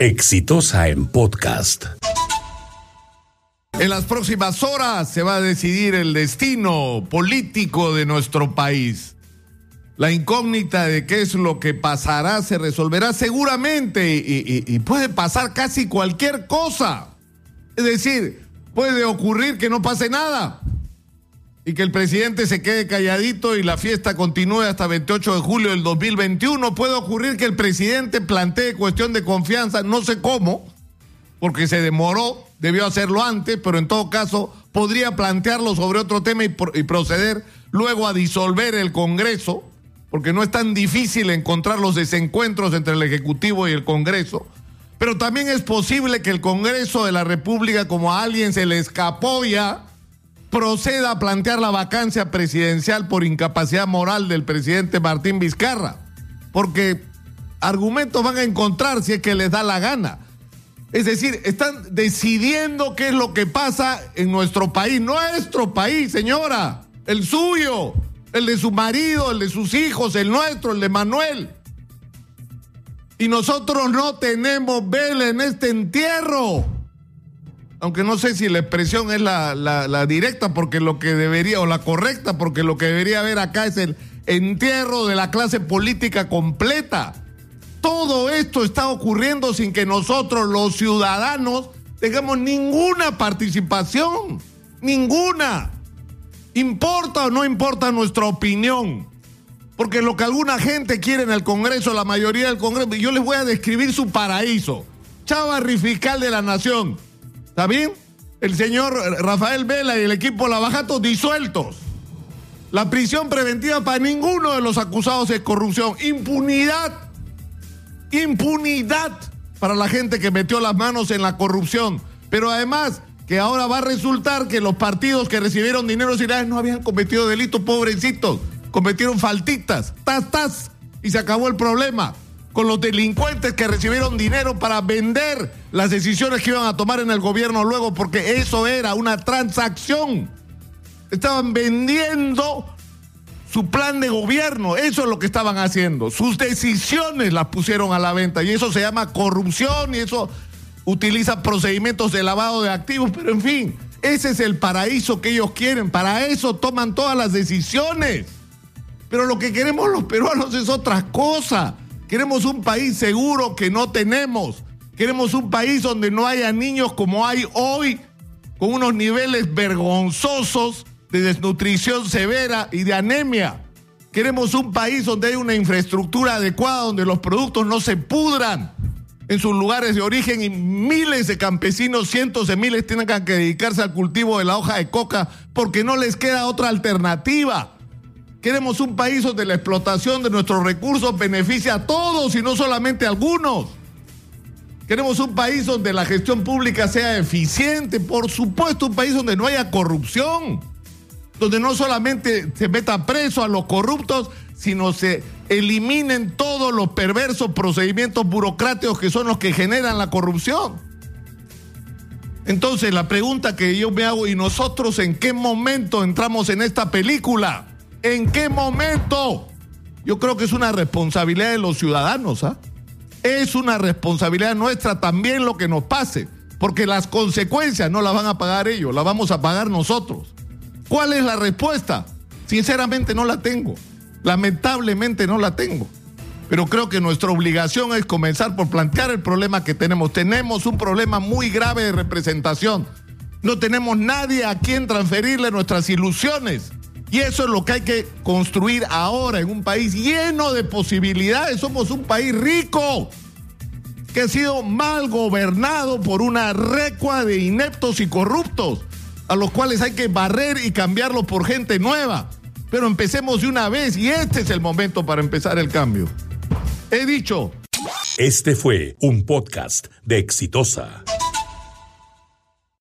Exitosa en podcast. En las próximas horas se va a decidir el destino político de nuestro país. La incógnita de qué es lo que pasará se resolverá seguramente y, y puede pasar casi cualquier cosa. Es decir, puede ocurrir que no pase nada y que el presidente se quede calladito y la fiesta continúe hasta 28 de julio del 2021. Puede ocurrir que el presidente plantee cuestión de confianza, no sé cómo, porque se demoró, debió hacerlo antes, pero en todo caso podría plantearlo sobre otro tema y, proceder luego a disolver el Congreso, porque no es tan difícil encontrar los desencuentros entre el Ejecutivo y el Congreso. Pero también es posible que el Congreso de la República, como a alguien se le escapó ya, proceda a plantear la vacancia presidencial por incapacidad moral del presidente Martín Vizcarra. Porque argumentos van a encontrar si es que les da la gana. Es decir, están decidiendo qué es lo que pasa en nuestro país. Nuestro país, señora. El suyo. El de su marido, el de sus hijos, el nuestro, el de Manuel. Y nosotros no tenemos vela en este entierro aunque no sé si la expresión es la, directa, porque lo que debería, o la correcta, porque lo que debería haber acá es el entierro de la clase política completa. Todo esto está ocurriendo sin que nosotros, los ciudadanos, tengamos ninguna participación. Ninguna. ¿Importa o no importa nuestra opinión? Porque lo que alguna gente quiere en el Congreso, la mayoría del Congreso, yo les voy a describir su paraíso. Chava Fiscal de la Nación ¿Está bien? El señor Rafael Vela y el equipo Lavajato disueltos. La prisión preventiva para ninguno de los acusados de corrupción. Impunidad. Impunidad para la gente que metió las manos en la corrupción. Pero además que ahora va a resultar que los partidos que recibieron dinero no habían cometido delitos, pobrecitos. Cometieron faltitas. Tas, tas. Y se acabó el problema con los delincuentes que recibieron dinero para vender las decisiones que iban a tomar en el gobierno luego, porque eso era una transacción. Estaban vendiendo su plan de gobierno, eso es lo que estaban haciendo. Sus decisiones las pusieron a la venta y eso se llama corrupción y eso utiliza procedimientos de lavado de activos, pero en fin, ese es el paraíso que ellos quieren, para eso toman todas las decisiones. Pero lo que queremos los peruanos es otra cosa. Queremos un país seguro que no tenemos. Queremos un país donde no haya niños como hay hoy, con unos niveles vergonzosos de desnutrición severa y de anemia. Queremos un país donde hay una infraestructura adecuada, donde los productos no se pudran en sus lugares de origen y miles de campesinos, cientos de miles, tengan que dedicarse al cultivo de la hoja de coca porque no les queda otra alternativa. Queremos un país donde la explotación de nuestros recursos beneficia a todos y no solamente a algunos. Queremos un país donde la gestión pública sea eficiente, por supuesto un país donde no haya corrupción, donde no solamente se meta preso a los corruptos, sino se eliminen todos los perversos procedimientos burocráticos que son los que generan la corrupción. Entonces la pregunta que yo me hago, ¿y nosotros en qué momento entramos en esta película? ¿En qué momento? Yo creo que es una responsabilidad de los ciudadanos, ¿ah? Es una responsabilidad nuestra también lo que nos pase, porque las consecuencias no las van a pagar ellos, las vamos a pagar nosotros. ¿Cuál es la respuesta? Sinceramente no la tengo. Lamentablemente no la tengo. Pero creo que nuestra obligación es comenzar por plantear el problema que tenemos. Tenemos un problema muy grave de representación. No tenemos nadie a quien transferirle nuestras ilusiones. Y eso es lo que hay que construir ahora en un país lleno de posibilidades. Somos un país rico que ha sido mal gobernado por una recua de ineptos y corruptos, a los cuales hay que barrer y cambiarlos por gente nueva. Pero empecemos de una vez y este es el momento para empezar el cambio. He dicho. Este fue un podcast de Exitosa.